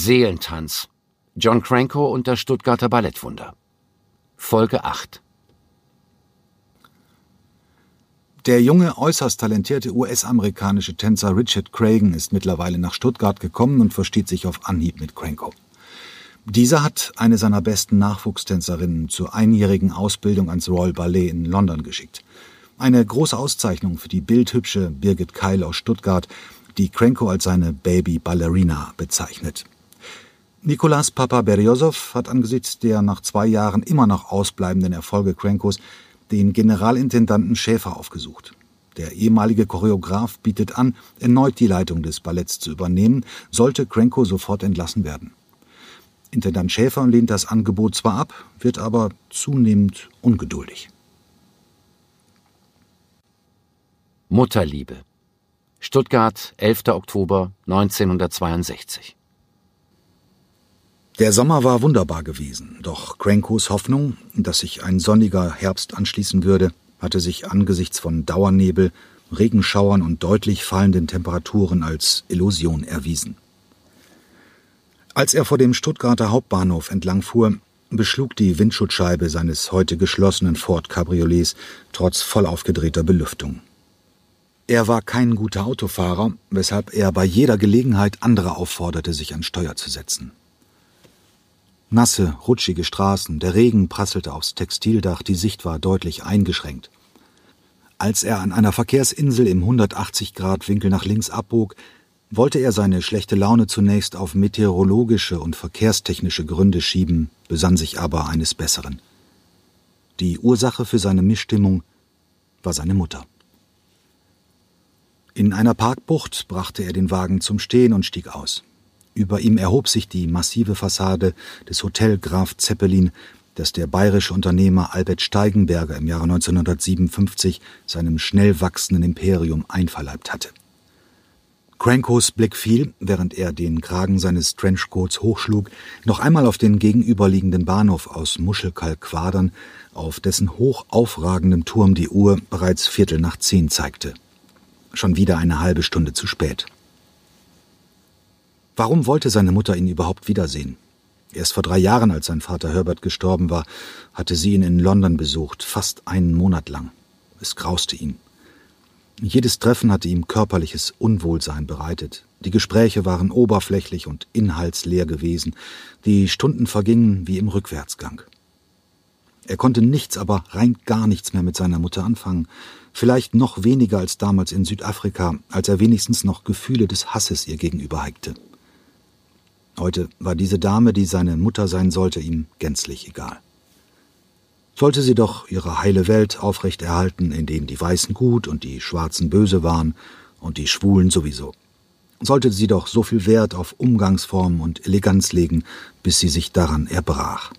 Seelentanz. John Cranko und das Stuttgarter Ballettwunder. Folge 8. Der junge, äußerst talentierte US-amerikanische Tänzer Richard Cragen ist mittlerweile nach Stuttgart gekommen und versteht sich auf Anhieb mit Cranko. Dieser hat eine seiner besten Nachwuchstänzerinnen zur einjährigen Ausbildung ans Royal Ballet in London geschickt. Eine große Auszeichnung für die bildhübsche Birgit Keil aus Stuttgart, die Cranko als seine Baby Ballerina bezeichnet. Nikolas Papa Beriosow hat angesichts der nach zwei Jahren immer noch ausbleibenden Erfolge Crankos den Generalintendanten Schäfer aufgesucht. Der ehemalige Choreograf bietet an, erneut die Leitung des Balletts zu übernehmen, sollte Cranko sofort entlassen werden. Intendant Schäfer lehnt das Angebot zwar ab, wird aber zunehmend ungeduldig. Mutterliebe. Stuttgart, 11. Oktober 1962. Der Sommer war wunderbar gewesen, doch Crankos Hoffnung, dass sich ein sonniger Herbst anschließen würde, hatte sich angesichts von Dauernebel, Regenschauern und deutlich fallenden Temperaturen als Illusion erwiesen. Als er vor dem Stuttgarter Hauptbahnhof entlangfuhr, beschlug die Windschutzscheibe seines heute geschlossenen Ford Cabriolets trotz voll aufgedrehter Belüftung. Er war kein guter Autofahrer, weshalb er bei jeder Gelegenheit andere aufforderte, sich an Steuer zu setzen. Nasse, rutschige Straßen, der Regen prasselte aufs Textildach, die Sicht war deutlich eingeschränkt. Als er an einer Verkehrsinsel im 180-Grad-Winkel nach links abbog, wollte er seine schlechte Laune zunächst auf meteorologische und verkehrstechnische Gründe schieben, besann sich aber eines Besseren. Die Ursache für seine Missstimmung war seine Mutter. In einer Parkbucht brachte er den Wagen zum Stehen und stieg aus. Über ihm erhob sich die massive Fassade des Hotel Graf Zeppelin, das der bayerische Unternehmer Albert Steigenberger im Jahre 1957 seinem schnell wachsenden Imperium einverleibt hatte. Crankos Blick fiel, während er den Kragen seines Trenchcoats hochschlug, noch einmal auf den gegenüberliegenden Bahnhof aus Muschelkalk-Quadern, auf dessen hoch aufragendem Turm die Uhr bereits Viertel nach zehn zeigte schon wieder eine halbe Stunde zu spät. Warum wollte seine Mutter ihn überhaupt wiedersehen? Erst vor drei Jahren, als sein Vater Herbert gestorben war, hatte sie ihn in London besucht, fast einen Monat lang. Es grauste ihn. Jedes Treffen hatte ihm körperliches Unwohlsein bereitet. Die Gespräche waren oberflächlich und inhaltsleer gewesen. Die Stunden vergingen wie im Rückwärtsgang. Er konnte nichts, aber rein gar nichts mehr mit seiner Mutter anfangen vielleicht noch weniger als damals in Südafrika, als er wenigstens noch Gefühle des Hasses ihr gegenüber hegte. Heute war diese Dame, die seine Mutter sein sollte, ihm gänzlich egal. Sollte sie doch ihre heile Welt aufrechterhalten, in denen die Weißen gut und die Schwarzen böse waren und die Schwulen sowieso. Sollte sie doch so viel Wert auf Umgangsform und Eleganz legen, bis sie sich daran erbrach.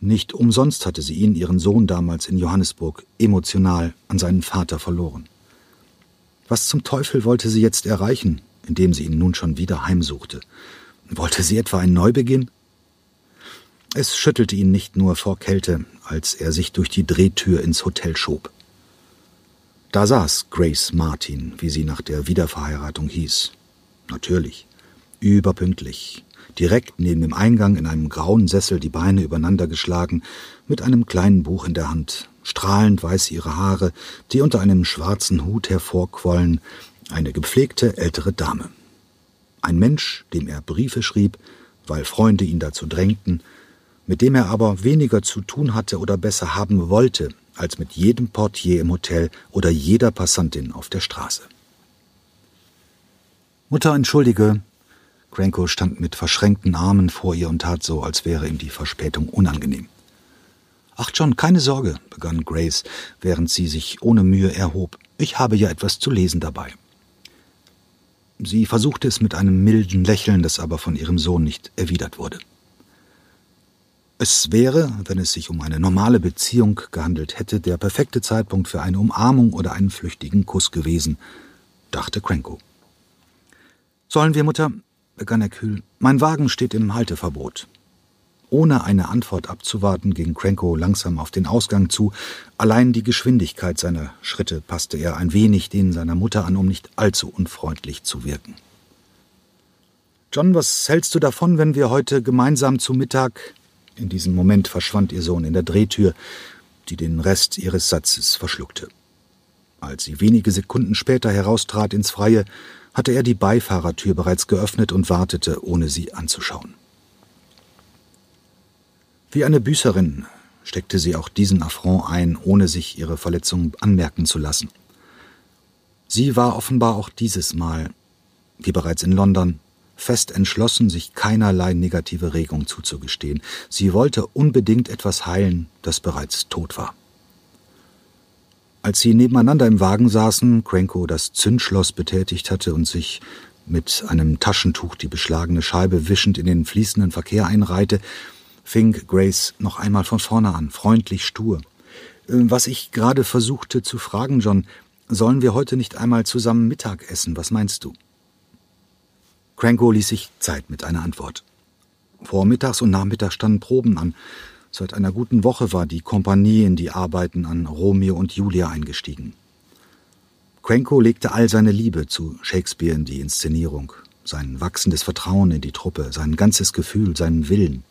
Nicht umsonst hatte sie ihn, ihren Sohn damals in Johannesburg, emotional an seinen Vater verloren. Was zum Teufel wollte sie jetzt erreichen, indem sie ihn nun schon wieder heimsuchte? Wollte sie etwa einen Neubeginn? Es schüttelte ihn nicht nur vor Kälte, als er sich durch die Drehtür ins Hotel schob. Da saß Grace Martin, wie sie nach der Wiederverheiratung hieß. Natürlich, überpünktlich, direkt neben dem Eingang in einem grauen Sessel die Beine übereinander geschlagen, mit einem kleinen Buch in der Hand, strahlend weiß ihre Haare, die unter einem schwarzen Hut hervorquollen, eine gepflegte ältere Dame. Ein Mensch, dem er Briefe schrieb, weil Freunde ihn dazu drängten, mit dem er aber weniger zu tun hatte oder besser haben wollte, als mit jedem Portier im Hotel oder jeder Passantin auf der Straße. Mutter, entschuldige, Cranko stand mit verschränkten Armen vor ihr und tat so, als wäre ihm die Verspätung unangenehm. Ach John, keine Sorge, begann Grace, während sie sich ohne Mühe erhob. Ich habe ja etwas zu lesen dabei. Sie versuchte es mit einem milden Lächeln, das aber von ihrem Sohn nicht erwidert wurde. Es wäre, wenn es sich um eine normale Beziehung gehandelt hätte, der perfekte Zeitpunkt für eine Umarmung oder einen flüchtigen Kuss gewesen, dachte Cranko. Sollen wir, Mutter, begann er kühl, mein Wagen steht im Halteverbot. Ohne eine Antwort abzuwarten, ging Cranko langsam auf den Ausgang zu. Allein die Geschwindigkeit seiner Schritte passte er ein wenig denen seiner Mutter an, um nicht allzu unfreundlich zu wirken. John, was hältst du davon, wenn wir heute gemeinsam zu Mittag. In diesem Moment verschwand ihr Sohn in der Drehtür, die den Rest ihres Satzes verschluckte. Als sie wenige Sekunden später heraustrat ins Freie, hatte er die Beifahrertür bereits geöffnet und wartete, ohne sie anzuschauen. Wie eine Büßerin steckte sie auch diesen Affront ein, ohne sich ihre Verletzung anmerken zu lassen. Sie war offenbar auch dieses Mal, wie bereits in London, fest entschlossen, sich keinerlei negative Regung zuzugestehen. Sie wollte unbedingt etwas heilen, das bereits tot war. Als sie nebeneinander im Wagen saßen, Cranko das Zündschloss betätigt hatte und sich mit einem Taschentuch die beschlagene Scheibe wischend in den fließenden Verkehr einreihte, fing Grace noch einmal von vorne an, freundlich stur. Äh, was ich gerade versuchte zu fragen, John, sollen wir heute nicht einmal zusammen Mittag essen? Was meinst du? Cranko ließ sich Zeit mit einer Antwort. Vormittags und nachmittags standen Proben an. Seit einer guten Woche war die Kompanie in die Arbeiten an Romeo und Julia eingestiegen. Cranko legte all seine Liebe zu Shakespeare in die Inszenierung, sein wachsendes Vertrauen in die Truppe, sein ganzes Gefühl, seinen Willen.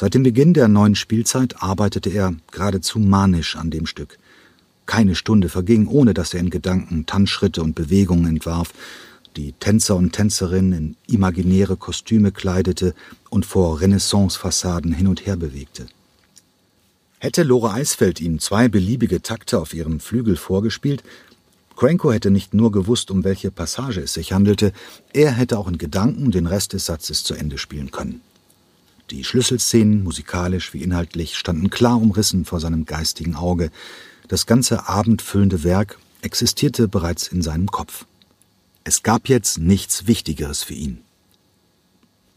Seit dem Beginn der neuen Spielzeit arbeitete er geradezu manisch an dem Stück. Keine Stunde verging, ohne dass er in Gedanken Tanzschritte und Bewegungen entwarf, die Tänzer und Tänzerinnen in imaginäre Kostüme kleidete und vor Renaissance-Fassaden hin und her bewegte. Hätte Lore Eisfeld ihm zwei beliebige Takte auf ihrem Flügel vorgespielt, Cranko hätte nicht nur gewusst, um welche Passage es sich handelte, er hätte auch in Gedanken den Rest des Satzes zu Ende spielen können. Die Schlüsselszenen, musikalisch wie inhaltlich, standen klar umrissen vor seinem geistigen Auge. Das ganze abendfüllende Werk existierte bereits in seinem Kopf. Es gab jetzt nichts Wichtigeres für ihn.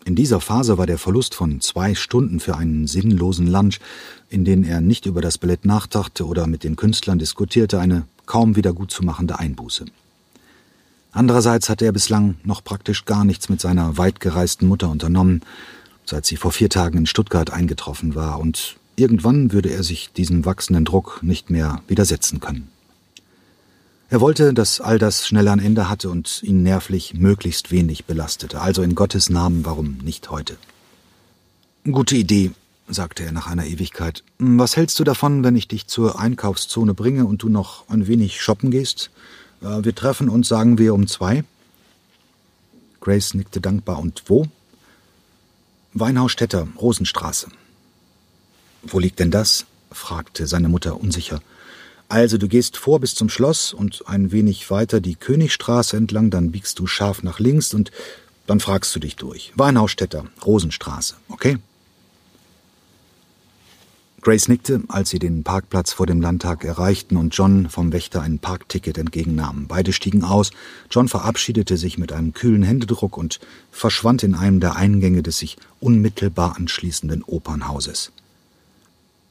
In dieser Phase war der Verlust von zwei Stunden für einen sinnlosen Lunch, in den er nicht über das Ballett nachdachte oder mit den Künstlern diskutierte, eine kaum wieder gutzumachende Einbuße. Andererseits hatte er bislang noch praktisch gar nichts mit seiner weitgereisten Mutter unternommen, seit sie vor vier Tagen in Stuttgart eingetroffen war, und irgendwann würde er sich diesem wachsenden Druck nicht mehr widersetzen können. Er wollte, dass all das schnell ein Ende hatte und ihn nervlich möglichst wenig belastete. Also in Gottes Namen, warum nicht heute? Gute Idee, sagte er nach einer Ewigkeit. Was hältst du davon, wenn ich dich zur Einkaufszone bringe und du noch ein wenig shoppen gehst? Äh, wir treffen uns, sagen wir, um zwei. Grace nickte dankbar. Und wo? Weinhausstädter, Rosenstraße. Wo liegt denn das? fragte seine Mutter unsicher. Also du gehst vor bis zum Schloss und ein wenig weiter die Königstraße entlang, dann biegst du scharf nach links und dann fragst du dich durch. Weinhausstädter, Rosenstraße, okay? Grace nickte, als sie den Parkplatz vor dem Landtag erreichten und John vom Wächter ein Parkticket entgegennahmen. Beide stiegen aus. John verabschiedete sich mit einem kühlen Händedruck und verschwand in einem der Eingänge des sich unmittelbar anschließenden Opernhauses.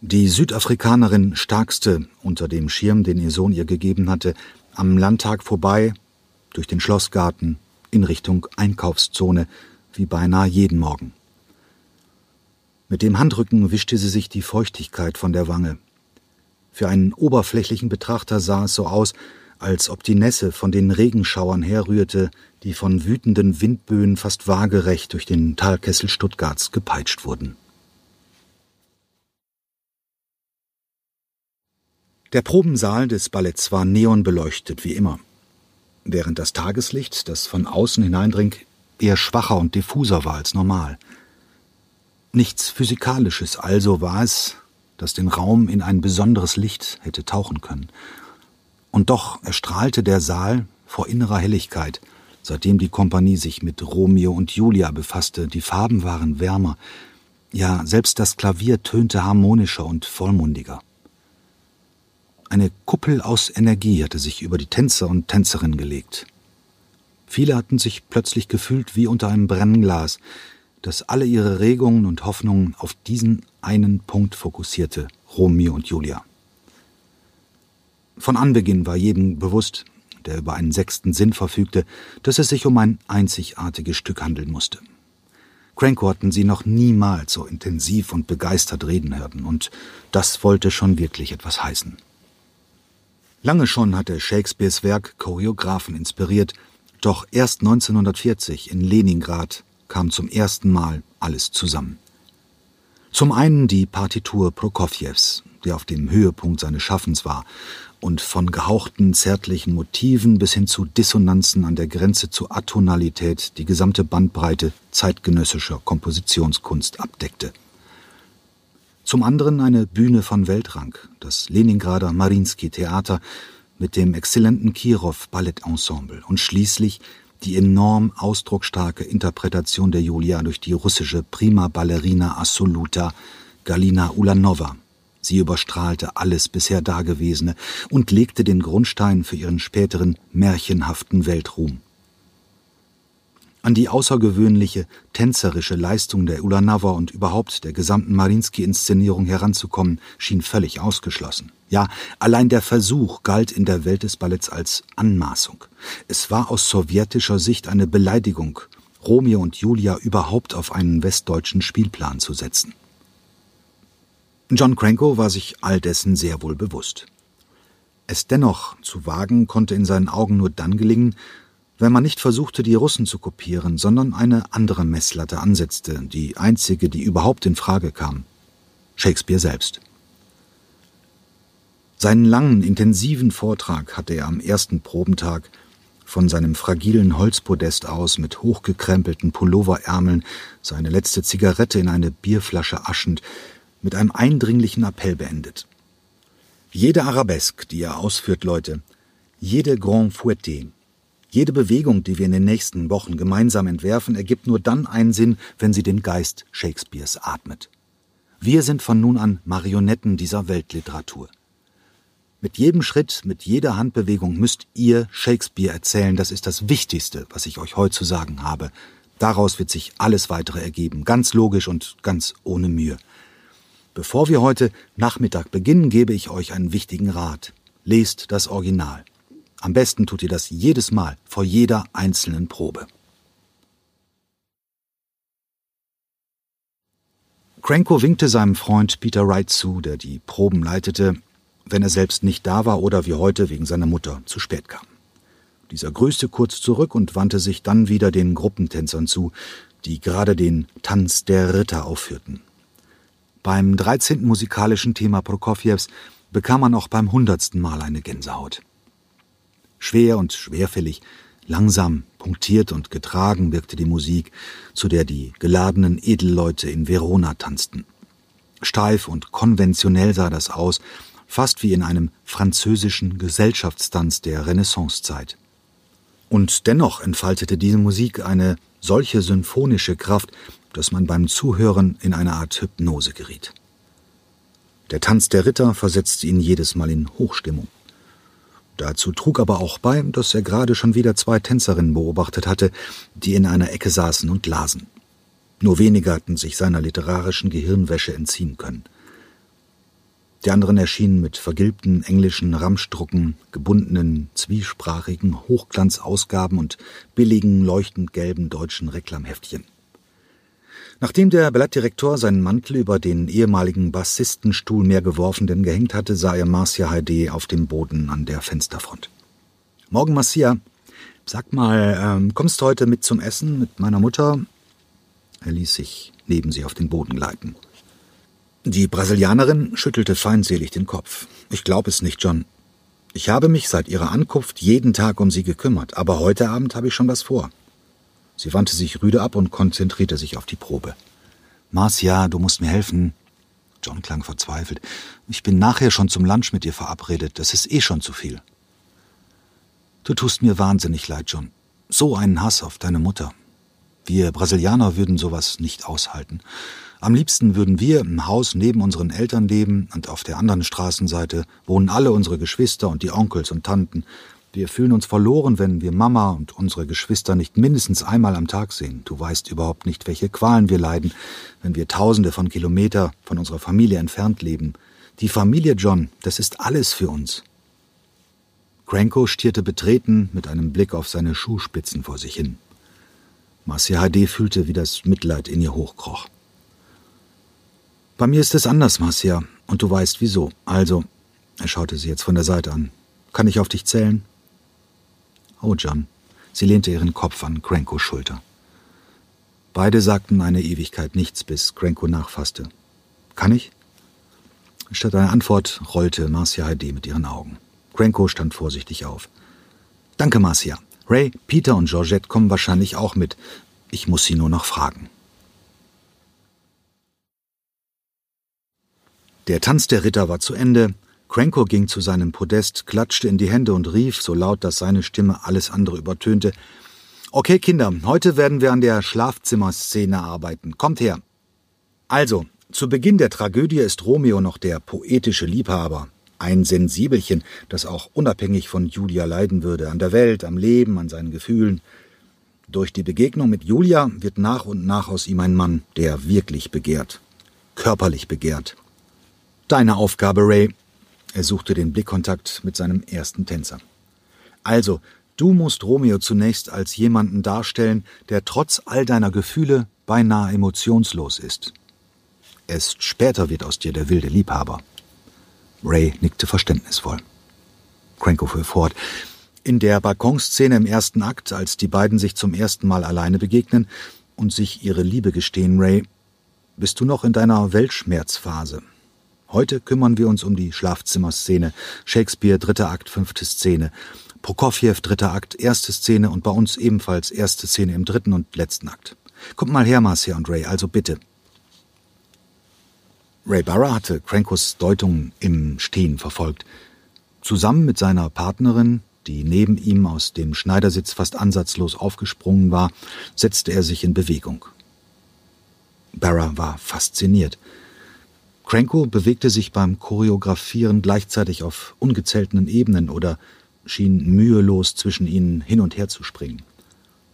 Die Südafrikanerin starkste unter dem Schirm, den ihr Sohn ihr gegeben hatte, am Landtag vorbei, durch den Schlossgarten, in Richtung Einkaufszone, wie beinahe jeden Morgen. Mit dem Handrücken wischte sie sich die Feuchtigkeit von der Wange. Für einen oberflächlichen Betrachter sah es so aus, als ob die Nässe von den Regenschauern herrührte, die von wütenden Windböen fast waagerecht durch den Talkessel Stuttgarts gepeitscht wurden. Der Probensaal des Balletts war neonbeleuchtet wie immer, während das Tageslicht, das von außen hineindring, eher schwacher und diffuser war als normal – Nichts Physikalisches also war es, das den Raum in ein besonderes Licht hätte tauchen können. Und doch erstrahlte der Saal vor innerer Helligkeit, seitdem die Kompanie sich mit Romeo und Julia befasste. Die Farben waren wärmer, ja, selbst das Klavier tönte harmonischer und vollmundiger. Eine Kuppel aus Energie hatte sich über die Tänzer und Tänzerinnen gelegt. Viele hatten sich plötzlich gefühlt wie unter einem Brennglas, das alle ihre Regungen und Hoffnungen auf diesen einen Punkt fokussierte, Romeo und Julia. Von Anbeginn war jedem bewusst, der über einen sechsten Sinn verfügte, dass es sich um ein einzigartiges Stück handeln musste. Cranko hatten sie noch niemals so intensiv und begeistert reden hören, und das wollte schon wirklich etwas heißen. Lange schon hatte Shakespeares Werk Choreografen inspiriert, Doch erst 1940 in Leningrad kam zum ersten Mal alles zusammen. Zum einen die Partitur Prokofjews, der auf dem Höhepunkt seines Schaffens war und von gehauchten zärtlichen Motiven bis hin zu Dissonanzen an der Grenze zur Atonalität die gesamte Bandbreite zeitgenössischer Kompositionskunst abdeckte. Zum anderen eine Bühne von Weltrang, das Leningrader Marinsky Theater mit dem exzellenten Kirov Ballettensemble und schließlich die enorm ausdrucksstarke Interpretation der Julia durch die russische Prima Ballerina Assoluta Galina Ulanova. Sie überstrahlte alles bisher Dagewesene und legte den Grundstein für ihren späteren märchenhaften Weltruhm. An die außergewöhnliche tänzerische Leistung der Ulanova und überhaupt der gesamten Marinsky-Inszenierung heranzukommen, schien völlig ausgeschlossen. Ja, allein der Versuch galt in der Welt des Balletts als Anmaßung. Es war aus sowjetischer Sicht eine Beleidigung, Romeo und Julia überhaupt auf einen westdeutschen Spielplan zu setzen. John Cranko war sich all dessen sehr wohl bewusst. Es dennoch zu wagen, konnte in seinen Augen nur dann gelingen, wenn man nicht versuchte, die Russen zu kopieren, sondern eine andere Messlatte ansetzte, die einzige, die überhaupt in Frage kam. Shakespeare selbst. Seinen langen, intensiven Vortrag hatte er am ersten Probentag von seinem fragilen Holzpodest aus mit hochgekrempelten Pulloverärmeln, seine letzte Zigarette in eine Bierflasche aschend, mit einem eindringlichen Appell beendet. Jede Arabesque, die er ausführt, Leute, jede Grand Fouetté, jede Bewegung, die wir in den nächsten Wochen gemeinsam entwerfen, ergibt nur dann einen Sinn, wenn sie den Geist Shakespeares atmet. Wir sind von nun an Marionetten dieser Weltliteratur. Mit jedem Schritt, mit jeder Handbewegung müsst ihr Shakespeare erzählen, das ist das Wichtigste, was ich euch heute zu sagen habe. Daraus wird sich alles weitere ergeben, ganz logisch und ganz ohne Mühe. Bevor wir heute Nachmittag beginnen, gebe ich euch einen wichtigen Rat. Lest das Original. Am besten tut ihr das jedes Mal vor jeder einzelnen Probe. Cranko winkte seinem Freund Peter Wright zu, der die Proben leitete, wenn er selbst nicht da war oder wie heute wegen seiner Mutter zu spät kam. Dieser grüßte kurz zurück und wandte sich dann wieder den Gruppentänzern zu, die gerade den Tanz der Ritter aufführten. Beim 13. musikalischen Thema Prokofjews bekam man auch beim hundertsten Mal eine Gänsehaut. Schwer und schwerfällig, langsam, punktiert und getragen wirkte die Musik, zu der die geladenen Edelleute in Verona tanzten. Steif und konventionell sah das aus, fast wie in einem französischen Gesellschaftstanz der Renaissancezeit. Und dennoch entfaltete diese Musik eine solche symphonische Kraft, dass man beim Zuhören in eine Art Hypnose geriet. Der Tanz der Ritter versetzte ihn jedes Mal in Hochstimmung. Dazu trug aber auch bei, dass er gerade schon wieder zwei Tänzerinnen beobachtet hatte, die in einer Ecke saßen und lasen. Nur wenige hatten sich seiner literarischen Gehirnwäsche entziehen können. Die anderen erschienen mit vergilbten englischen Ramschdrucken, gebundenen, zwiesprachigen Hochglanzausgaben und billigen, leuchtend gelben deutschen Reklamheftchen. Nachdem der Ballettdirektor seinen Mantel über den ehemaligen Bassistenstuhl mehr geworfen gehängt hatte, sah er Marcia Heide auf dem Boden an der Fensterfront. Morgen, Marcia. Sag mal, ähm, kommst du heute mit zum Essen mit meiner Mutter? Er ließ sich neben sie auf den Boden gleiten. Die Brasilianerin schüttelte feindselig den Kopf. Ich glaube es nicht, John. Ich habe mich seit ihrer Ankunft jeden Tag um sie gekümmert, aber heute Abend habe ich schon was vor. Sie wandte sich rüde ab und konzentrierte sich auf die Probe. Marcia, du musst mir helfen. John klang verzweifelt. Ich bin nachher schon zum Lunch mit dir verabredet. Das ist eh schon zu viel. Du tust mir wahnsinnig leid, John. So einen Hass auf deine Mutter. Wir Brasilianer würden sowas nicht aushalten. Am liebsten würden wir im Haus neben unseren Eltern leben und auf der anderen Straßenseite wohnen alle unsere Geschwister und die Onkels und Tanten. Wir fühlen uns verloren, wenn wir Mama und unsere Geschwister nicht mindestens einmal am Tag sehen. Du weißt überhaupt nicht, welche Qualen wir leiden, wenn wir tausende von Kilometer von unserer Familie entfernt leben. Die Familie John, das ist alles für uns. Cranko stierte betreten mit einem Blick auf seine Schuhspitzen vor sich hin. Marcia HD fühlte, wie das Mitleid in ihr hochkroch. Bei mir ist es anders, Marcia, und du weißt wieso. Also, er schaute sie jetzt von der Seite an. Kann ich auf dich zählen? Oh, John, Sie lehnte ihren Kopf an Crankos Schulter. Beide sagten eine Ewigkeit nichts, bis Cranko nachfasste. Kann ich? Statt einer Antwort rollte Marcia Heide mit ihren Augen. Cranko stand vorsichtig auf. Danke, Marcia. Ray, Peter und Georgette kommen wahrscheinlich auch mit. Ich muss sie nur noch fragen. Der Tanz der Ritter war zu Ende. Cranko ging zu seinem Podest, klatschte in die Hände und rief, so laut, dass seine Stimme alles andere übertönte, Okay, Kinder, heute werden wir an der Schlafzimmerszene arbeiten. Kommt her. Also, zu Beginn der Tragödie ist Romeo noch der poetische Liebhaber, ein Sensibelchen, das auch unabhängig von Julia leiden würde, an der Welt, am Leben, an seinen Gefühlen. Durch die Begegnung mit Julia wird nach und nach aus ihm ein Mann, der wirklich begehrt, körperlich begehrt. Deine Aufgabe, Ray. Er suchte den Blickkontakt mit seinem ersten Tänzer. Also, Du musst Romeo zunächst als jemanden darstellen, der trotz all deiner Gefühle beinahe emotionslos ist. Erst später wird aus dir der wilde Liebhaber. Ray nickte verständnisvoll. Cranko fuhr fort. In der Balkonszene im ersten Akt, als die beiden sich zum ersten Mal alleine begegnen und sich ihre Liebe gestehen, Ray, bist du noch in deiner Weltschmerzphase. Heute kümmern wir uns um die Schlafzimmerszene. Shakespeare, dritter Akt, fünfte Szene. Prokofjew, dritter Akt, erste Szene und bei uns ebenfalls erste Szene im dritten und letzten Akt. Kommt mal her, Marcia und Ray, also bitte. Ray Barra hatte Crankos Deutung im Stehen verfolgt. Zusammen mit seiner Partnerin, die neben ihm aus dem Schneidersitz fast ansatzlos aufgesprungen war, setzte er sich in Bewegung. Barra war fasziniert. Cranko bewegte sich beim Choreografieren gleichzeitig auf ungezählten Ebenen oder schien mühelos zwischen ihnen hin und her zu springen.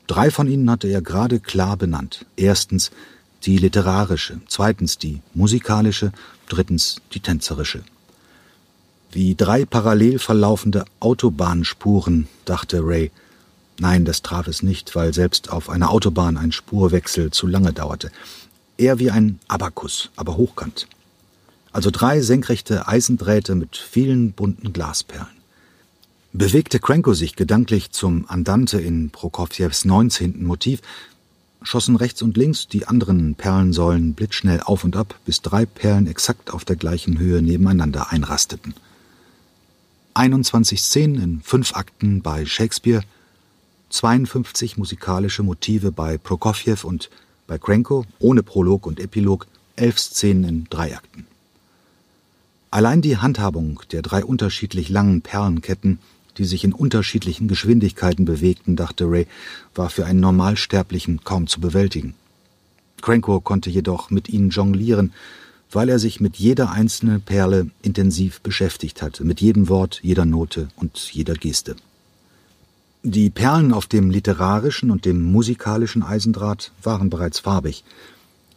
Drei von ihnen hatte er gerade klar benannt. Erstens die literarische, zweitens die musikalische, drittens die tänzerische. Wie drei parallel verlaufende Autobahnspuren, dachte Ray. Nein, das traf es nicht, weil selbst auf einer Autobahn ein Spurwechsel zu lange dauerte. Eher wie ein Abakus, aber hochkant. Also drei senkrechte Eisendrähte mit vielen bunten Glasperlen. Bewegte Cranko sich gedanklich zum Andante in Prokofjews 19. Motiv, schossen rechts und links die anderen Perlensäulen blitzschnell auf und ab, bis drei Perlen exakt auf der gleichen Höhe nebeneinander einrasteten. 21 Szenen in fünf Akten bei Shakespeare, 52 musikalische Motive bei Prokofjew und bei Cranko, ohne Prolog und Epilog, elf Szenen in drei Akten. Allein die Handhabung der drei unterschiedlich langen Perlenketten die sich in unterschiedlichen Geschwindigkeiten bewegten, dachte Ray, war für einen Normalsterblichen kaum zu bewältigen. Cranko konnte jedoch mit ihnen jonglieren, weil er sich mit jeder einzelnen Perle intensiv beschäftigt hatte, mit jedem Wort, jeder Note und jeder Geste. Die Perlen auf dem literarischen und dem musikalischen Eisendraht waren bereits farbig,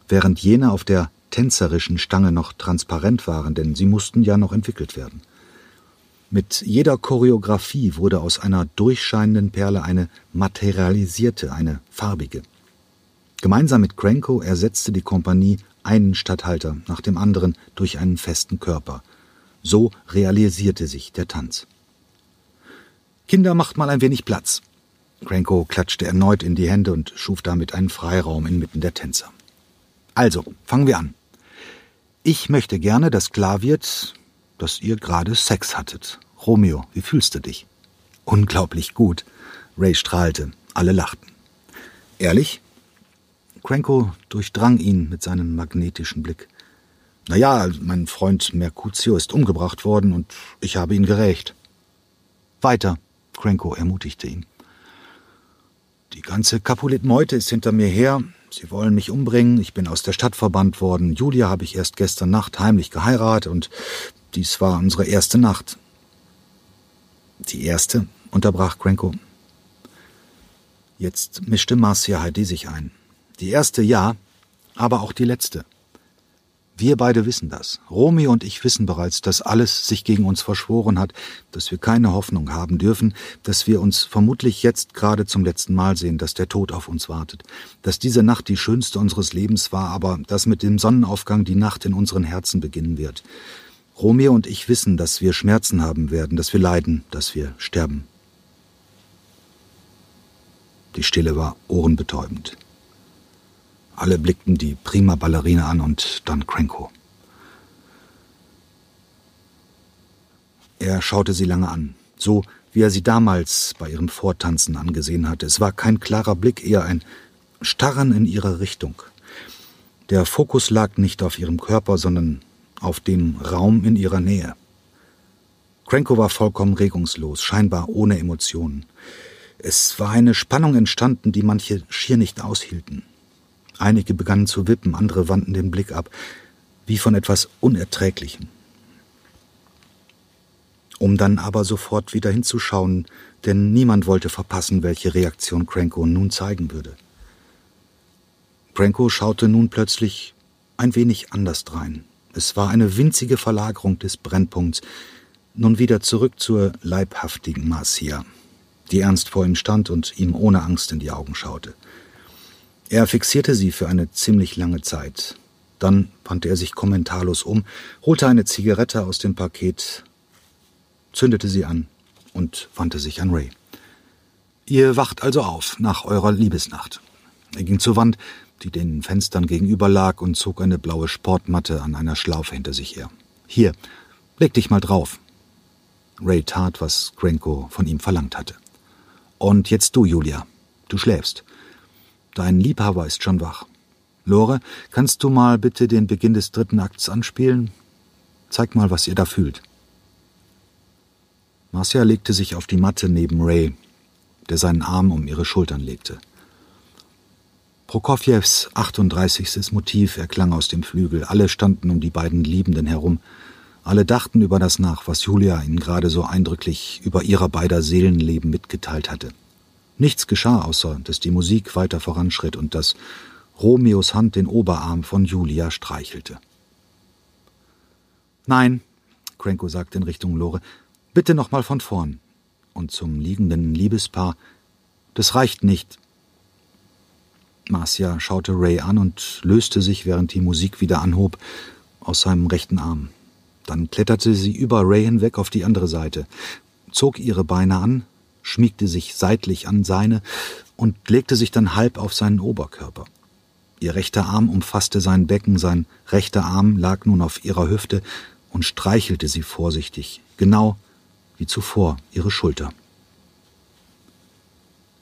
während jene auf der tänzerischen Stange noch transparent waren, denn sie mussten ja noch entwickelt werden. Mit jeder Choreografie wurde aus einer durchscheinenden Perle eine materialisierte, eine farbige. Gemeinsam mit Cranko ersetzte die Kompanie einen Statthalter nach dem anderen durch einen festen Körper. So realisierte sich der Tanz. Kinder, macht mal ein wenig Platz. Cranko klatschte erneut in die Hände und schuf damit einen Freiraum inmitten der Tänzer. Also, fangen wir an. Ich möchte gerne, dass klar wird, dass ihr gerade Sex hattet. Romeo, wie fühlst du dich? Unglaublich gut. Ray strahlte. Alle lachten. Ehrlich? Cranko durchdrang ihn mit seinem magnetischen Blick. Na ja, mein Freund Mercutio ist umgebracht worden und ich habe ihn gerächt. Weiter, Cranko ermutigte ihn. Die ganze Capulet-Meute ist hinter mir her. Sie wollen mich umbringen. Ich bin aus der Stadt verbannt worden. Julia habe ich erst gestern Nacht heimlich geheiratet und dies war unsere erste Nacht. Die erste, unterbrach Cranko. Jetzt mischte Marcia Heidi sich ein. Die erste ja, aber auch die letzte. Wir beide wissen das. Romy und ich wissen bereits, dass alles sich gegen uns verschworen hat, dass wir keine Hoffnung haben dürfen, dass wir uns vermutlich jetzt gerade zum letzten Mal sehen, dass der Tod auf uns wartet, dass diese Nacht die schönste unseres Lebens war, aber dass mit dem Sonnenaufgang die Nacht in unseren Herzen beginnen wird. Romeo und ich wissen, dass wir Schmerzen haben werden, dass wir leiden, dass wir sterben. Die Stille war ohrenbetäubend. Alle blickten die prima Ballerina an und dann Cranko. Er schaute sie lange an, so wie er sie damals bei ihrem Vortanzen angesehen hatte. Es war kein klarer Blick, eher ein Starren in ihre Richtung. Der Fokus lag nicht auf ihrem Körper, sondern auf dem Raum in ihrer Nähe. Cranko war vollkommen regungslos, scheinbar ohne Emotionen. Es war eine Spannung entstanden, die manche schier nicht aushielten. Einige begannen zu wippen, andere wandten den Blick ab, wie von etwas Unerträglichem. Um dann aber sofort wieder hinzuschauen, denn niemand wollte verpassen, welche Reaktion Cranko nun zeigen würde. Cranko schaute nun plötzlich ein wenig anders drein. Es war eine winzige Verlagerung des Brennpunkts. Nun wieder zurück zur leibhaftigen Marcia, die ernst vor ihm stand und ihm ohne Angst in die Augen schaute. Er fixierte sie für eine ziemlich lange Zeit. Dann wandte er sich kommentarlos um, holte eine Zigarette aus dem Paket, zündete sie an und wandte sich an Ray. Ihr wacht also auf nach eurer Liebesnacht. Er ging zur Wand, die den Fenstern gegenüber lag, und zog eine blaue Sportmatte an einer Schlaufe hinter sich her. Hier, leg dich mal drauf. Ray tat, was Grenko von ihm verlangt hatte. Und jetzt du, Julia. Du schläfst. Dein Liebhaber ist schon wach. Lore, kannst du mal bitte den Beginn des dritten Akts anspielen? Zeig mal, was ihr da fühlt. Marcia legte sich auf die Matte neben Ray, der seinen Arm um ihre Schultern legte. Prokofjews 38. Motiv erklang aus dem Flügel. Alle standen um die beiden Liebenden herum. Alle dachten über das nach, was Julia ihnen gerade so eindrücklich über ihrer beider Seelenleben mitgeteilt hatte. Nichts geschah, außer dass die Musik weiter voranschritt und dass Romeos Hand den Oberarm von Julia streichelte. Nein, Cranko sagte in Richtung Lore, bitte noch mal von vorn. Und zum liegenden Liebespaar, das reicht nicht. Marcia schaute Ray an und löste sich, während die Musik wieder anhob, aus seinem rechten Arm. Dann kletterte sie über Ray hinweg auf die andere Seite, zog ihre Beine an, schmiegte sich seitlich an seine und legte sich dann halb auf seinen Oberkörper. Ihr rechter Arm umfasste sein Becken, sein rechter Arm lag nun auf ihrer Hüfte und streichelte sie vorsichtig, genau wie zuvor ihre Schulter.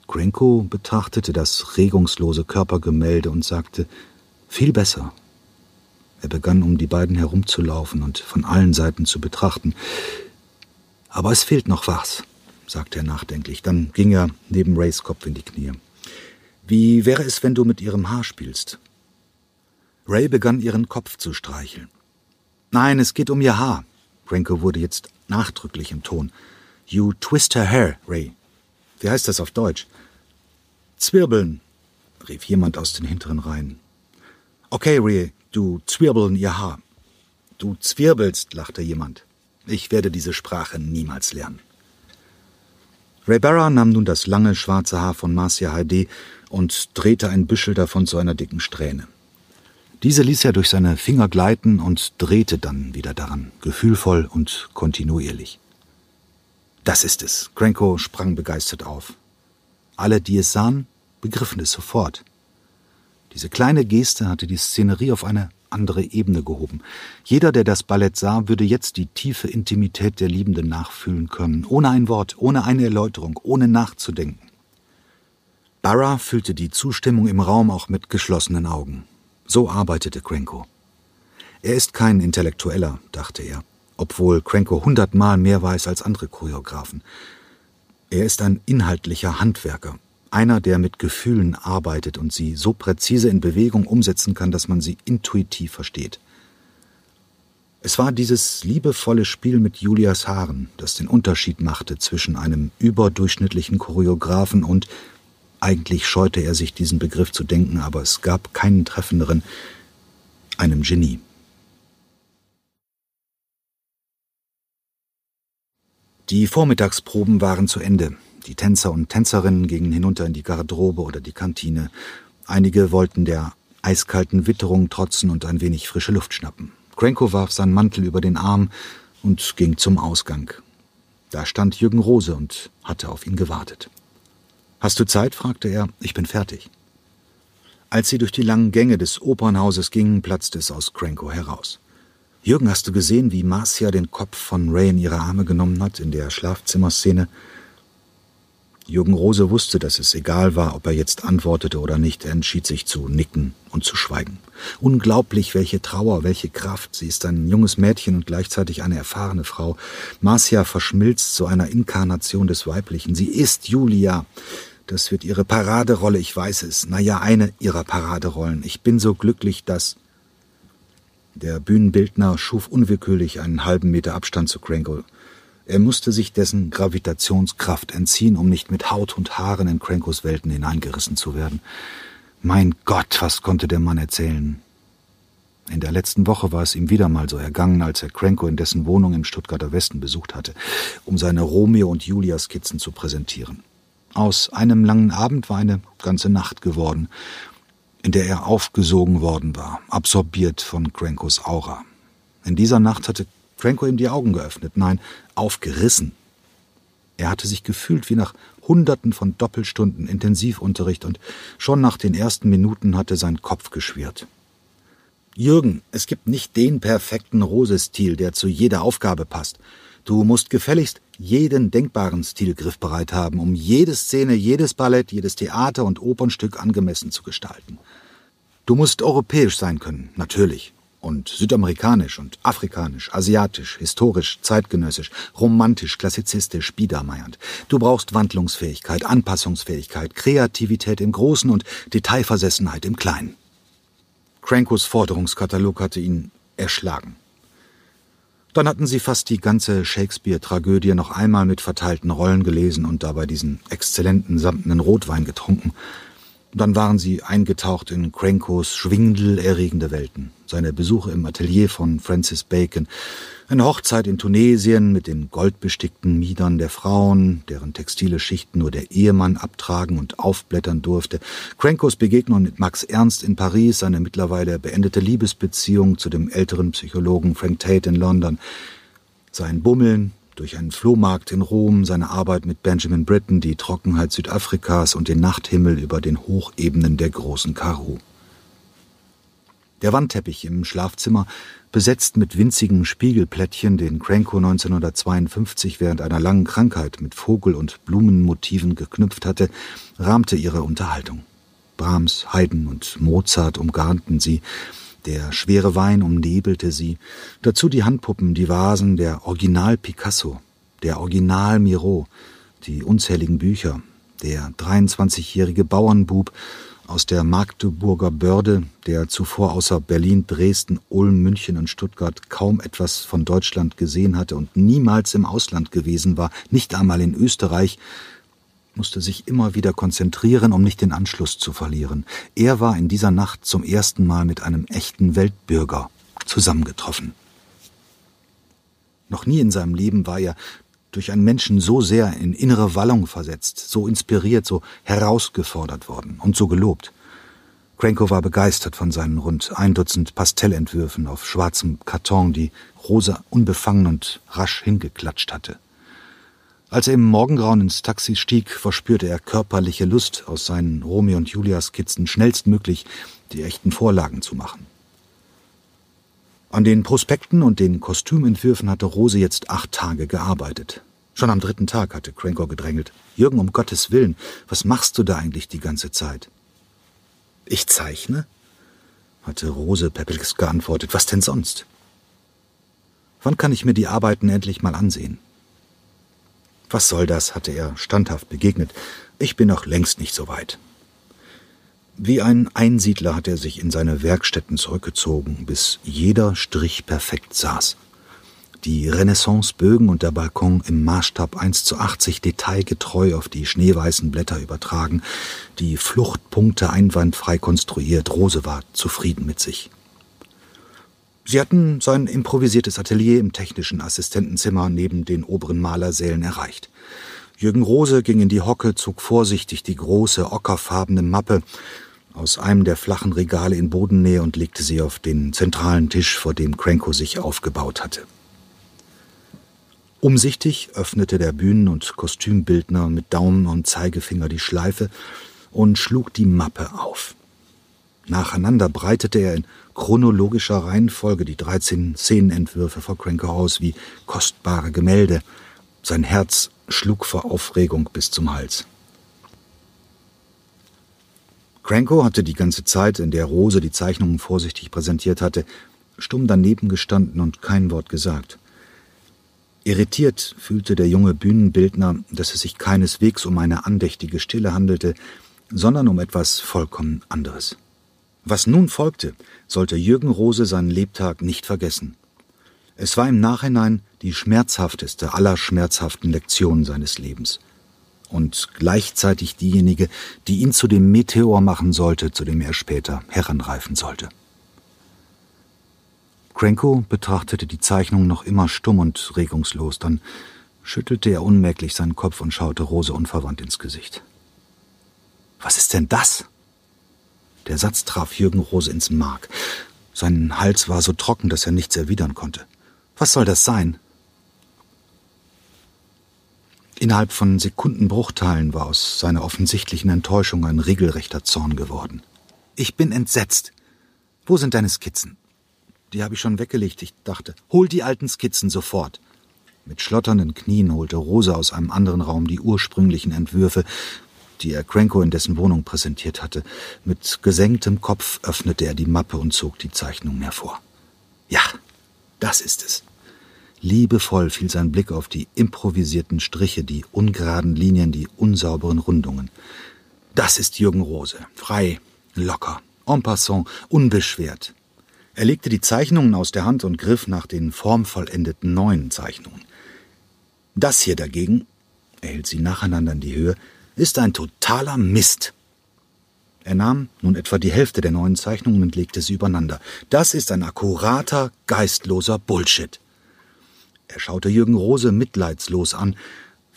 Grenko betrachtete das regungslose Körpergemälde und sagte, viel besser. Er begann um die beiden herumzulaufen und von allen Seiten zu betrachten. Aber es fehlt noch was sagte er nachdenklich. Dann ging er neben Rays Kopf in die Knie. Wie wäre es, wenn du mit ihrem Haar spielst? Ray begann ihren Kopf zu streicheln. Nein, es geht um ihr Haar. Renko wurde jetzt nachdrücklich im Ton. You twist her hair, Ray. Wie heißt das auf Deutsch? Zwirbeln, rief jemand aus den hinteren Reihen. Okay, Ray, du zwirbeln ihr Haar. Du zwirbelst, lachte jemand. Ich werde diese Sprache niemals lernen. Ray Barra nahm nun das lange schwarze Haar von Marcia Heide und drehte ein Büschel davon zu einer dicken Strähne. Diese ließ er durch seine Finger gleiten und drehte dann wieder daran, gefühlvoll und kontinuierlich. Das ist es. Cranko sprang begeistert auf. Alle, die es sahen, begriffen es sofort. Diese kleine Geste hatte die Szenerie auf eine andere Ebene gehoben. Jeder, der das Ballett sah, würde jetzt die tiefe Intimität der Liebenden nachfühlen können, ohne ein Wort, ohne eine Erläuterung, ohne nachzudenken. Barra fühlte die Zustimmung im Raum auch mit geschlossenen Augen. So arbeitete Cranko. Er ist kein Intellektueller, dachte er, obwohl Cranko hundertmal mehr weiß als andere Choreografen. Er ist ein inhaltlicher Handwerker, einer, der mit Gefühlen arbeitet und sie so präzise in Bewegung umsetzen kann, dass man sie intuitiv versteht. Es war dieses liebevolle Spiel mit Julias Haaren, das den Unterschied machte zwischen einem überdurchschnittlichen Choreografen und eigentlich scheute er sich, diesen Begriff zu denken, aber es gab keinen treffenderen, einem Genie. Die Vormittagsproben waren zu Ende. Die Tänzer und Tänzerinnen gingen hinunter in die Garderobe oder die Kantine. Einige wollten der eiskalten Witterung trotzen und ein wenig frische Luft schnappen. Krenko warf seinen Mantel über den Arm und ging zum Ausgang. Da stand Jürgen Rose und hatte auf ihn gewartet. Hast du Zeit? fragte er. Ich bin fertig. Als sie durch die langen Gänge des Opernhauses gingen, platzte es aus Cranko heraus. Jürgen, hast du gesehen, wie Marcia den Kopf von Ray in ihre Arme genommen hat in der Schlafzimmerszene? Jürgen Rose wusste, dass es egal war, ob er jetzt antwortete oder nicht. Er entschied sich zu nicken und zu schweigen. Unglaublich, welche Trauer, welche Kraft. Sie ist ein junges Mädchen und gleichzeitig eine erfahrene Frau. Marcia verschmilzt zu einer Inkarnation des Weiblichen. Sie ist Julia. Das wird ihre Paraderolle, ich weiß es. Naja, eine ihrer Paraderollen. Ich bin so glücklich, dass der Bühnenbildner schuf unwillkürlich einen halben Meter Abstand zu Crankle. Er musste sich dessen Gravitationskraft entziehen, um nicht mit Haut und Haaren in Crankos Welten hineingerissen zu werden. Mein Gott, was konnte der Mann erzählen? In der letzten Woche war es ihm wieder mal so ergangen, als er Cranko in dessen Wohnung im Stuttgarter Westen besucht hatte, um seine Romeo und Julia Skizzen zu präsentieren. Aus einem langen Abend war eine ganze Nacht geworden, in der er aufgesogen worden war, absorbiert von Crankos Aura. In dieser Nacht hatte Cranko ihm die Augen geöffnet, nein, aufgerissen. Er hatte sich gefühlt wie nach Hunderten von Doppelstunden Intensivunterricht und schon nach den ersten Minuten hatte sein Kopf geschwirrt. Jürgen, es gibt nicht den perfekten Rose-Stil, der zu jeder Aufgabe passt. Du musst gefälligst jeden denkbaren Stil griffbereit haben, um jede Szene, jedes Ballett, jedes Theater und Opernstück angemessen zu gestalten. Du musst europäisch sein können, natürlich. Und südamerikanisch und afrikanisch, asiatisch, historisch, zeitgenössisch, romantisch, klassizistisch, biedermeiernd. Du brauchst Wandlungsfähigkeit, Anpassungsfähigkeit, Kreativität im Großen und Detailversessenheit im Kleinen. Crankos Forderungskatalog hatte ihn erschlagen. Dann hatten sie fast die ganze Shakespeare-Tragödie noch einmal mit verteilten Rollen gelesen und dabei diesen exzellenten samtenen Rotwein getrunken. Dann waren sie eingetaucht in Crankos schwindelerregende Welten. Seine Besuche im Atelier von Francis Bacon, eine Hochzeit in Tunesien mit den goldbestickten Miedern der Frauen, deren textile Schichten nur der Ehemann abtragen und aufblättern durfte. Crankos Begegnung mit Max Ernst in Paris, seine mittlerweile beendete Liebesbeziehung zu dem älteren Psychologen Frank Tate in London. Sein Bummeln durch einen Flohmarkt in Rom, seine Arbeit mit Benjamin Britten, die Trockenheit Südafrikas und den Nachthimmel über den Hochebenen der großen Karoo. Der Wandteppich im Schlafzimmer besetzt mit winzigen Spiegelplättchen, den Cranko 1952 während einer langen Krankheit mit Vogel- und Blumenmotiven geknüpft hatte, rahmte ihre Unterhaltung. Brahms, Haydn und Mozart umgarnten sie, der schwere Wein umnebelte sie, dazu die Handpuppen, die Vasen, der Original Picasso, der Original Miro, die unzähligen Bücher, der 23-jährige Bauernbub aus der Magdeburger Börde, der zuvor außer Berlin, Dresden, Ulm, München und Stuttgart kaum etwas von Deutschland gesehen hatte und niemals im Ausland gewesen war, nicht einmal in Österreich, musste sich immer wieder konzentrieren, um nicht den Anschluss zu verlieren. Er war in dieser Nacht zum ersten Mal mit einem echten Weltbürger zusammengetroffen. Noch nie in seinem Leben war er durch einen Menschen so sehr in innere Wallung versetzt, so inspiriert, so herausgefordert worden und so gelobt. Cranko war begeistert von seinen rund ein Dutzend Pastellentwürfen auf schwarzem Karton, die Rosa unbefangen und rasch hingeklatscht hatte. Als er im Morgengrauen ins Taxi stieg, verspürte er körperliche Lust, aus seinen Romeo und Julia Skizzen schnellstmöglich die echten Vorlagen zu machen. An den Prospekten und den Kostümentwürfen hatte Rose jetzt acht Tage gearbeitet. Schon am dritten Tag hatte Crankor gedrängelt. Jürgen, um Gottes Willen, was machst du da eigentlich die ganze Zeit? Ich zeichne? hatte Rose perplex geantwortet. Was denn sonst? Wann kann ich mir die Arbeiten endlich mal ansehen? Was soll das? hatte er standhaft begegnet. Ich bin noch längst nicht so weit. Wie ein Einsiedler hat er sich in seine Werkstätten zurückgezogen, bis jeder Strich perfekt saß. Die Renaissance-Bögen und der Balkon im Maßstab 1 zu 80 detailgetreu auf die schneeweißen Blätter übertragen, die Fluchtpunkte einwandfrei konstruiert. Rose war zufrieden mit sich. Sie hatten sein improvisiertes Atelier im technischen Assistentenzimmer neben den oberen Malersälen erreicht. Jürgen Rose ging in die Hocke, zog vorsichtig die große ockerfarbene Mappe aus einem der flachen Regale in Bodennähe und legte sie auf den zentralen Tisch, vor dem Cranko sich aufgebaut hatte. Umsichtig öffnete der Bühnen- und Kostümbildner mit Daumen und Zeigefinger die Schleife und schlug die Mappe auf. Nacheinander breitete er in chronologischer Reihenfolge die 13 Szenenentwürfe vor Cranko aus wie kostbare Gemälde. Sein Herz schlug vor Aufregung bis zum Hals. Cranko hatte die ganze Zeit, in der Rose die Zeichnungen vorsichtig präsentiert hatte, stumm daneben gestanden und kein Wort gesagt. Irritiert fühlte der junge Bühnenbildner, dass es sich keineswegs um eine andächtige Stille handelte, sondern um etwas vollkommen anderes. Was nun folgte, sollte Jürgen Rose seinen Lebtag nicht vergessen. Es war im Nachhinein die schmerzhafteste aller schmerzhaften Lektionen seines Lebens. Und gleichzeitig diejenige, die ihn zu dem Meteor machen sollte, zu dem er später heranreifen sollte. Cranko betrachtete die Zeichnung noch immer stumm und regungslos, dann schüttelte er unmerklich seinen Kopf und schaute Rose unverwandt ins Gesicht. Was ist denn das? Der Satz traf Jürgen Rose ins Mark. Sein Hals war so trocken, dass er nichts erwidern konnte. Was soll das sein? Innerhalb von Sekundenbruchteilen war aus seiner offensichtlichen Enttäuschung ein regelrechter Zorn geworden. Ich bin entsetzt. Wo sind deine Skizzen? Die habe ich schon weggelegt. Ich dachte, hol die alten Skizzen sofort. Mit schlotternden Knien holte Rosa aus einem anderen Raum die ursprünglichen Entwürfe, die er Cranko in dessen Wohnung präsentiert hatte. Mit gesenktem Kopf öffnete er die Mappe und zog die Zeichnungen hervor. Ja, das ist es. Liebevoll fiel sein Blick auf die improvisierten Striche, die ungeraden Linien, die unsauberen Rundungen. Das ist Jürgen Rose. Frei, locker, en passant, unbeschwert. Er legte die Zeichnungen aus der Hand und griff nach den formvollendeten neuen Zeichnungen. Das hier dagegen, er hielt sie nacheinander in die Höhe, ist ein totaler Mist. Er nahm nun etwa die Hälfte der neuen Zeichnungen und legte sie übereinander. Das ist ein akkurater, geistloser Bullshit. Er schaute Jürgen Rose mitleidslos an,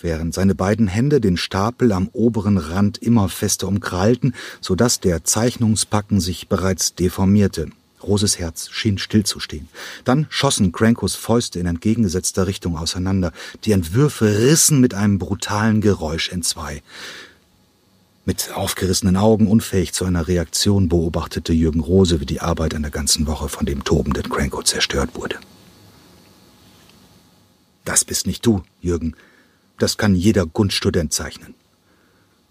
während seine beiden Hände den Stapel am oberen Rand immer fester umkrallten, so dass der Zeichnungspacken sich bereits deformierte. Roses Herz schien stillzustehen. Dann schossen Crankos Fäuste in entgegengesetzter Richtung auseinander. Die Entwürfe rissen mit einem brutalen Geräusch entzwei. Mit aufgerissenen Augen, unfähig zu einer Reaktion, beobachtete Jürgen Rose, wie die Arbeit einer ganzen Woche von dem tobenden Cranko zerstört wurde. Das bist nicht du, Jürgen. Das kann jeder Gunststudent zeichnen.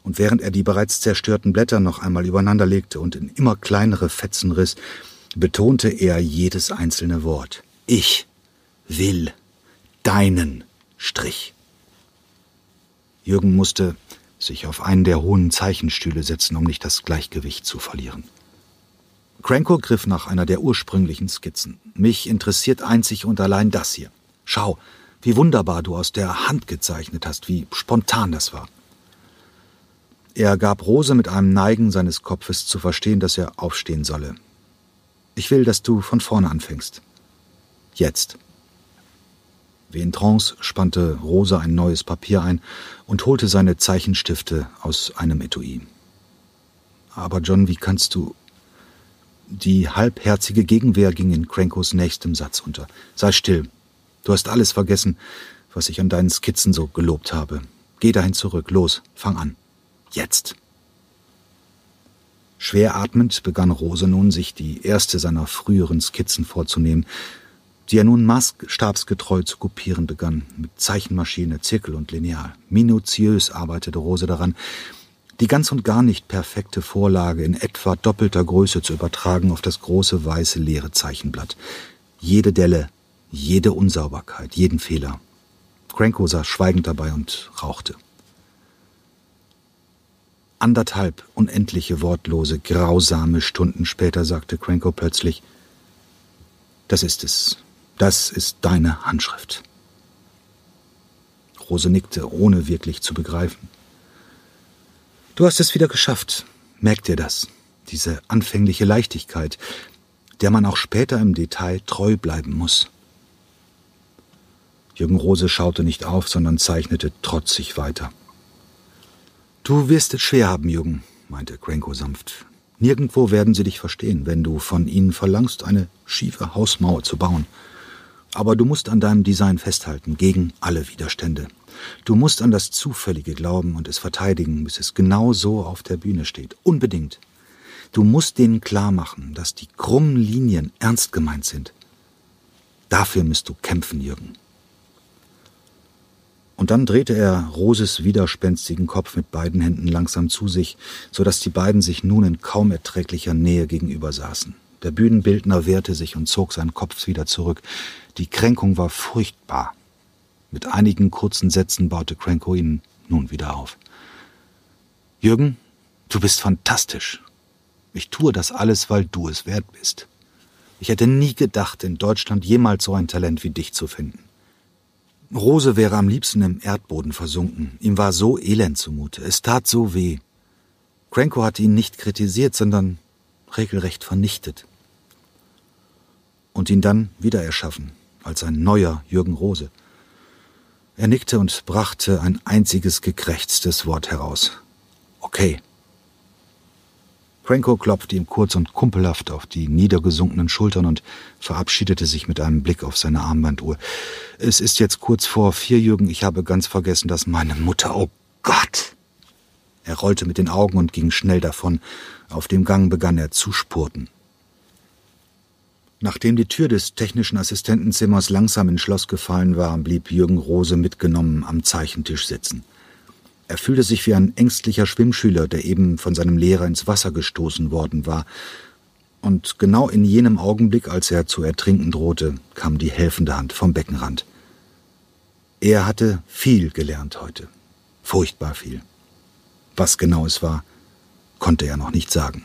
Und während er die bereits zerstörten Blätter noch einmal übereinanderlegte und in immer kleinere Fetzen riss, betonte er jedes einzelne Wort. Ich will deinen Strich. Jürgen musste sich auf einen der hohen Zeichenstühle setzen, um nicht das Gleichgewicht zu verlieren. Cranko griff nach einer der ursprünglichen Skizzen. Mich interessiert einzig und allein das hier. Schau, wie wunderbar du aus der Hand gezeichnet hast, wie spontan das war. Er gab Rose mit einem Neigen seines Kopfes zu verstehen, dass er aufstehen solle. Ich will, dass du von vorne anfängst. Jetzt. Wie in Trance spannte Rosa ein neues Papier ein und holte seine Zeichenstifte aus einem Etui. Aber John, wie kannst du. Die halbherzige Gegenwehr ging in Crankos nächstem Satz unter. Sei still. Du hast alles vergessen, was ich an deinen Skizzen so gelobt habe. Geh dahin zurück. Los, fang an. Jetzt. Schwer atmend begann Rose nun, sich die erste seiner früheren Skizzen vorzunehmen, die er nun maßstabsgetreu zu kopieren begann, mit Zeichenmaschine, Zirkel und Lineal. Minutiös arbeitete Rose daran, die ganz und gar nicht perfekte Vorlage in etwa doppelter Größe zu übertragen auf das große weiße leere Zeichenblatt. Jede Delle, jede Unsauberkeit, jeden Fehler. Cranko saß schweigend dabei und rauchte. Anderthalb unendliche, wortlose, grausame Stunden später sagte Cranko plötzlich, das ist es. Das ist deine Handschrift. Rose nickte, ohne wirklich zu begreifen. Du hast es wieder geschafft. Merk dir das. Diese anfängliche Leichtigkeit, der man auch später im Detail treu bleiben muss. Jürgen Rose schaute nicht auf, sondern zeichnete trotzig weiter. Du wirst es schwer haben, Jürgen, meinte Cranko sanft. Nirgendwo werden sie dich verstehen, wenn du von ihnen verlangst, eine schiefe Hausmauer zu bauen. Aber du musst an deinem Design festhalten, gegen alle Widerstände. Du musst an das Zufällige glauben und es verteidigen, bis es genau so auf der Bühne steht. Unbedingt. Du musst denen klar machen, dass die krummen Linien ernst gemeint sind. Dafür musst du kämpfen, Jürgen. Und dann drehte er Roses widerspenstigen Kopf mit beiden Händen langsam zu sich, so dass die beiden sich nun in kaum erträglicher Nähe gegenüber saßen. Der Bühnenbildner wehrte sich und zog seinen Kopf wieder zurück. Die Kränkung war furchtbar. Mit einigen kurzen Sätzen baute Cranko ihn nun wieder auf. Jürgen, du bist fantastisch. Ich tue das alles, weil du es wert bist. Ich hätte nie gedacht, in Deutschland jemals so ein Talent wie dich zu finden. Rose wäre am liebsten im Erdboden versunken. Ihm war so elend zumute. Es tat so weh. Cranko hatte ihn nicht kritisiert, sondern regelrecht vernichtet und ihn dann wieder erschaffen, als ein neuer Jürgen Rose. Er nickte und brachte ein einziges gekrächztes Wort heraus. Okay. Cranko klopfte ihm kurz und kumpelhaft auf die niedergesunkenen Schultern und verabschiedete sich mit einem Blick auf seine Armbanduhr. Es ist jetzt kurz vor vier, Jürgen. Ich habe ganz vergessen, dass meine Mutter. Oh Gott! Er rollte mit den Augen und ging schnell davon. Auf dem Gang begann er zu spurten. Nachdem die Tür des technischen Assistentenzimmers langsam ins Schloss gefallen war, blieb Jürgen Rose mitgenommen am Zeichentisch sitzen. Er fühlte sich wie ein ängstlicher Schwimmschüler, der eben von seinem Lehrer ins Wasser gestoßen worden war. Und genau in jenem Augenblick, als er zu ertrinken drohte, kam die helfende Hand vom Beckenrand. Er hatte viel gelernt heute. Furchtbar viel. Was genau es war, konnte er noch nicht sagen.